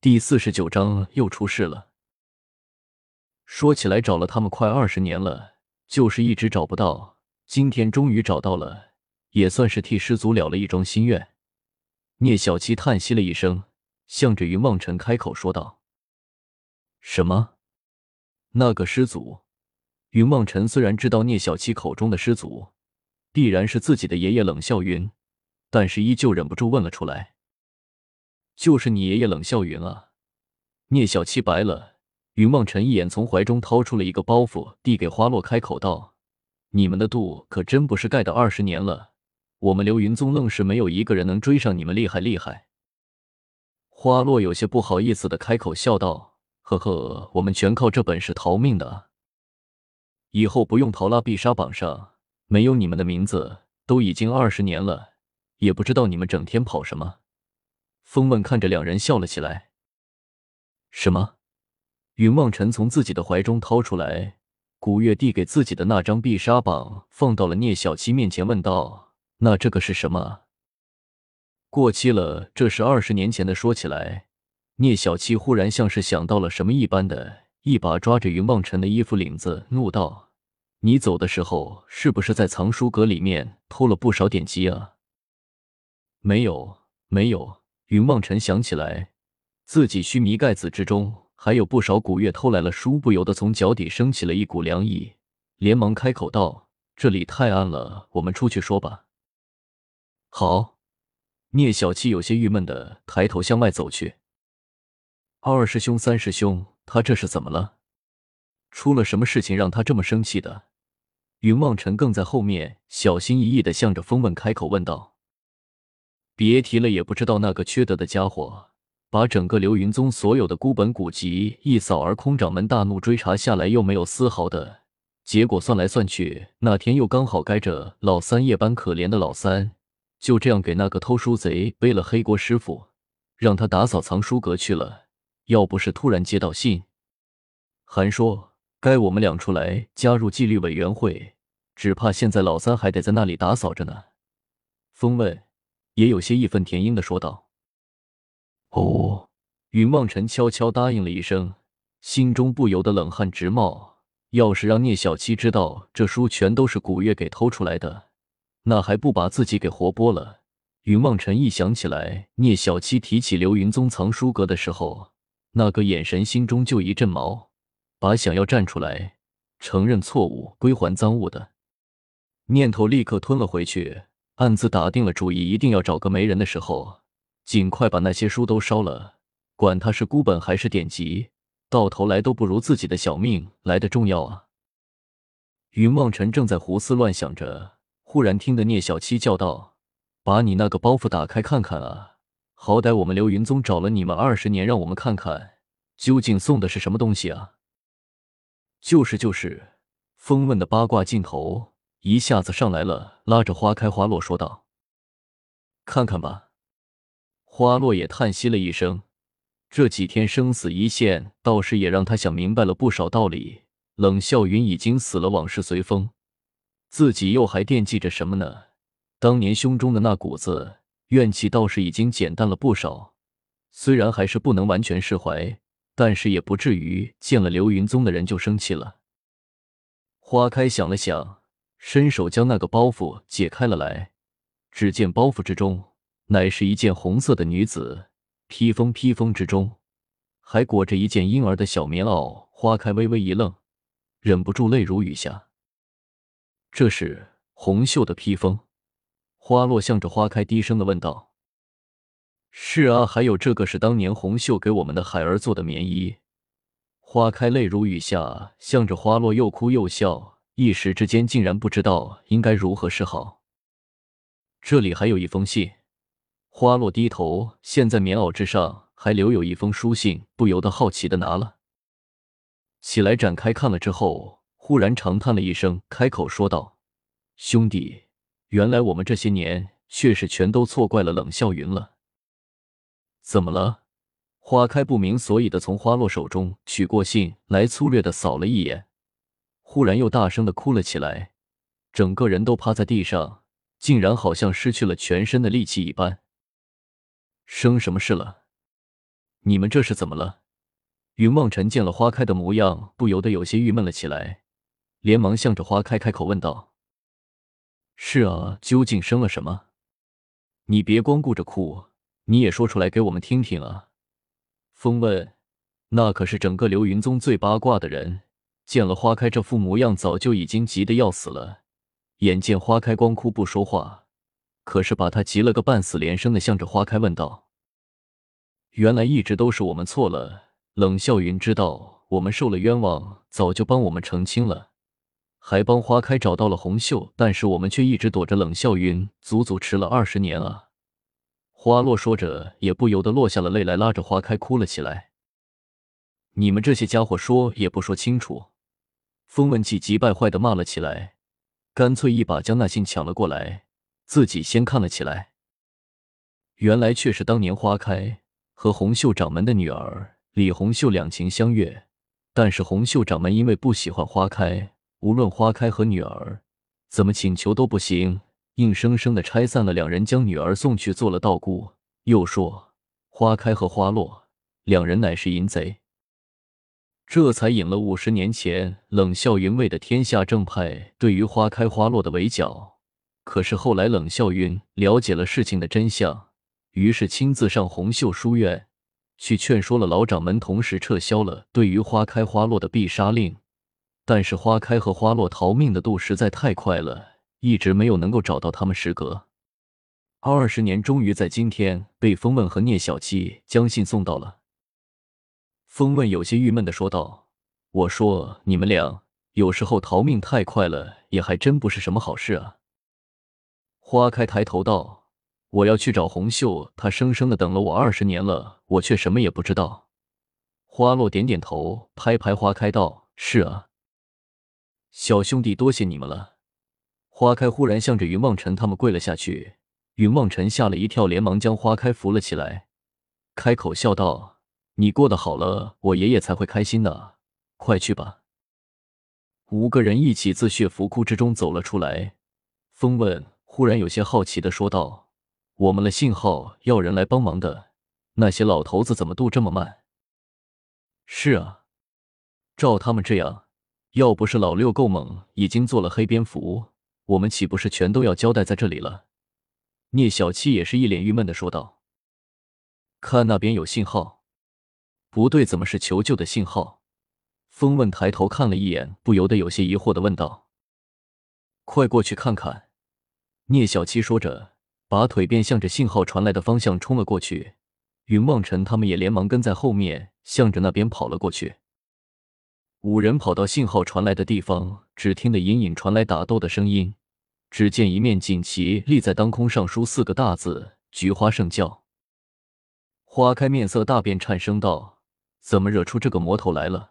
第四十九章又出事了。说起来，找了他们快二十年了，就是一直找不到。今天终于找到了，也算是替师祖了了一桩心愿。聂小七叹息了一声，向着云望尘开口说道：“什么？那个师祖？”云望尘虽然知道聂小七口中的师祖必然是自己的爷爷冷笑云，但是依旧忍不住问了出来：“就是你爷爷冷笑云啊？”聂小七白了云望尘一眼，从怀中掏出了一个包袱，递给花落，开口道：“你们的度可真不是盖的二十年了，我们流云宗愣是没有一个人能追上你们，厉害厉害。”花落有些不好意思的开口笑道：“呵呵，我们全靠这本事逃命的。”以后不用逃拉必杀榜上没有你们的名字，都已经二十年了，也不知道你们整天跑什么。风问看着两人笑了起来。什么？云望尘从自己的怀中掏出来古月递给自己的那张必杀榜，放到了聂小七面前，问道：“那这个是什么？过期了？这是二十年前的。”说起来，聂小七忽然像是想到了什么一般的。一把抓着云望尘的衣服领子，怒道：“你走的时候是不是在藏书阁里面偷了不少典籍啊？”“没有，没有。”云望尘想起来，自己须弥盖子之中还有不少古月偷来了书，不由得从脚底升起了一股凉意，连忙开口道：“这里太暗了，我们出去说吧。”好，聂小七有些郁闷的抬头向外走去。二师兄，三师兄。他这是怎么了？出了什么事情让他这么生气的？云望尘更在后面小心翼翼的向着风问开口问道：“别提了，也不知道那个缺德的家伙把整个流云宗所有的孤本古籍一扫而空。掌门大怒，追查下来又没有丝毫的结果。算来算去，那天又刚好该着老三夜班，可怜的老三就这样给那个偷书贼背了黑锅。师傅让他打扫藏书阁去了。”要不是突然接到信，还说该我们俩出来加入纪律委员会，只怕现在老三还得在那里打扫着呢。风问也有些义愤填膺的说道：“哦。”云望尘悄悄答应了一声，心中不由得冷汗直冒。要是让聂小七知道这书全都是古月给偷出来的，那还不把自己给活剥了？云望尘一想起来聂小七提起流云宗藏书阁的时候。那个眼神，心中就一阵毛，把想要站出来承认错误、归还赃物的念头立刻吞了回去，暗自打定了主意，一定要找个没人的时候，尽快把那些书都烧了。管他是孤本还是典籍，到头来都不如自己的小命来的重要啊！云望尘正在胡思乱想着，忽然听得聂小七叫道：“把你那个包袱打开看看啊！”好歹我们流云宗找了你们二十年，让我们看看究竟送的是什么东西啊！就是就是，风问的八卦镜头一下子上来了，拉着花开花落说道：“看看吧。”花落也叹息了一声，这几天生死一线，倒是也让他想明白了不少道理。冷笑云已经死了，往事随风，自己又还惦记着什么呢？当年胸中的那股子……怨气倒是已经减淡了不少，虽然还是不能完全释怀，但是也不至于见了流云宗的人就生气了。花开想了想，伸手将那个包袱解开了来，只见包袱之中乃是一件红色的女子披风，披风之中还裹着一件婴儿的小棉袄。花开微微一愣，忍不住泪如雨下。这是红袖的披风。花落向着花开低声的问道：“是啊，还有这个是当年红袖给我们的海儿做的棉衣。”花开泪如雨下，向着花落又哭又笑，一时之间竟然不知道应该如何是好。这里还有一封信。花落低头，现在棉袄之上还留有一封书信，不由得好奇的拿了起来，展开看了之后，忽然长叹了一声，开口说道：“兄弟。”原来我们这些年却是全都错怪了冷笑云了。怎么了？花开不明所以的从花落手中取过信来，粗略的扫了一眼，忽然又大声的哭了起来，整个人都趴在地上，竟然好像失去了全身的力气一般。生什么事了？你们这是怎么了？云望尘见了花开的模样，不由得有些郁闷了起来，连忙向着花开开口问道：“是啊，究竟生了什么？你别光顾着哭，你也说出来给我们听听啊！”风问：“那可是整个流云宗最八卦的人，见了花开这副模样，早就已经急得要死了。眼见花开光哭不说话，可是把他急了个半死，连声的向着花开问道：‘原来一直都是我们错了。’”冷笑云知道我们受了冤枉，早就帮我们澄清了，还帮花开找到了红袖，但是我们却一直躲着冷笑云，足足迟了二十年啊！花落说着，也不由得落下了泪来，拉着花开哭了起来。你们这些家伙说也不说清楚！风问气急败坏的骂了起来，干脆一把将那信抢了过来，自己先看了起来。原来却是当年花开和红袖掌门的女儿。李红秀两情相悦，但是红袖掌门因为不喜欢花开，无论花开和女儿怎么请求都不行，硬生生的拆散了两人，将女儿送去做了道姑。又说花开和花落两人乃是淫贼，这才引了五十年前冷笑云为的天下正派对于花开花落的围剿。可是后来冷笑云了解了事情的真相，于是亲自上红袖书院。去劝说了老掌门，同时撤销了对于花开花落的必杀令。但是花开和花落逃命的度实在太快了，一直没有能够找到他们。时隔二十年，终于在今天被风问和聂小七将信送到了。风问有些郁闷的说道：“我说你们俩有时候逃命太快了，也还真不是什么好事啊。”花开抬头道。我要去找红袖，他生生的等了我二十年了，我却什么也不知道。花落点点头，拍拍花开道：“是啊，小兄弟，多谢你们了。”花开忽然向着云望尘他们跪了下去，云望尘吓了一跳，连忙将花开扶了起来，开口笑道：“你过得好了，我爷爷才会开心呢。快去吧。”五个人一起自血浮窟之中走了出来。风问忽然有些好奇的说道。我们的信号要人来帮忙的那些老头子怎么渡这么慢？是啊，照他们这样，要不是老六够猛，已经做了黑蝙蝠，我们岂不是全都要交代在这里了？聂小七也是一脸郁闷的说道。看那边有信号，不对，怎么是求救的信号？风问抬头看了一眼，不由得有些疑惑的问道：“快过去看看。”聂小七说着。拔腿便向着信号传来的方向冲了过去，云望尘他们也连忙跟在后面，向着那边跑了过去。五人跑到信号传来的地方，只听得隐隐传来打斗的声音。只见一面锦旗立在当空，上书四个大字：“菊花圣教。”花开面色大变，颤声道：“怎么惹出这个魔头来了？”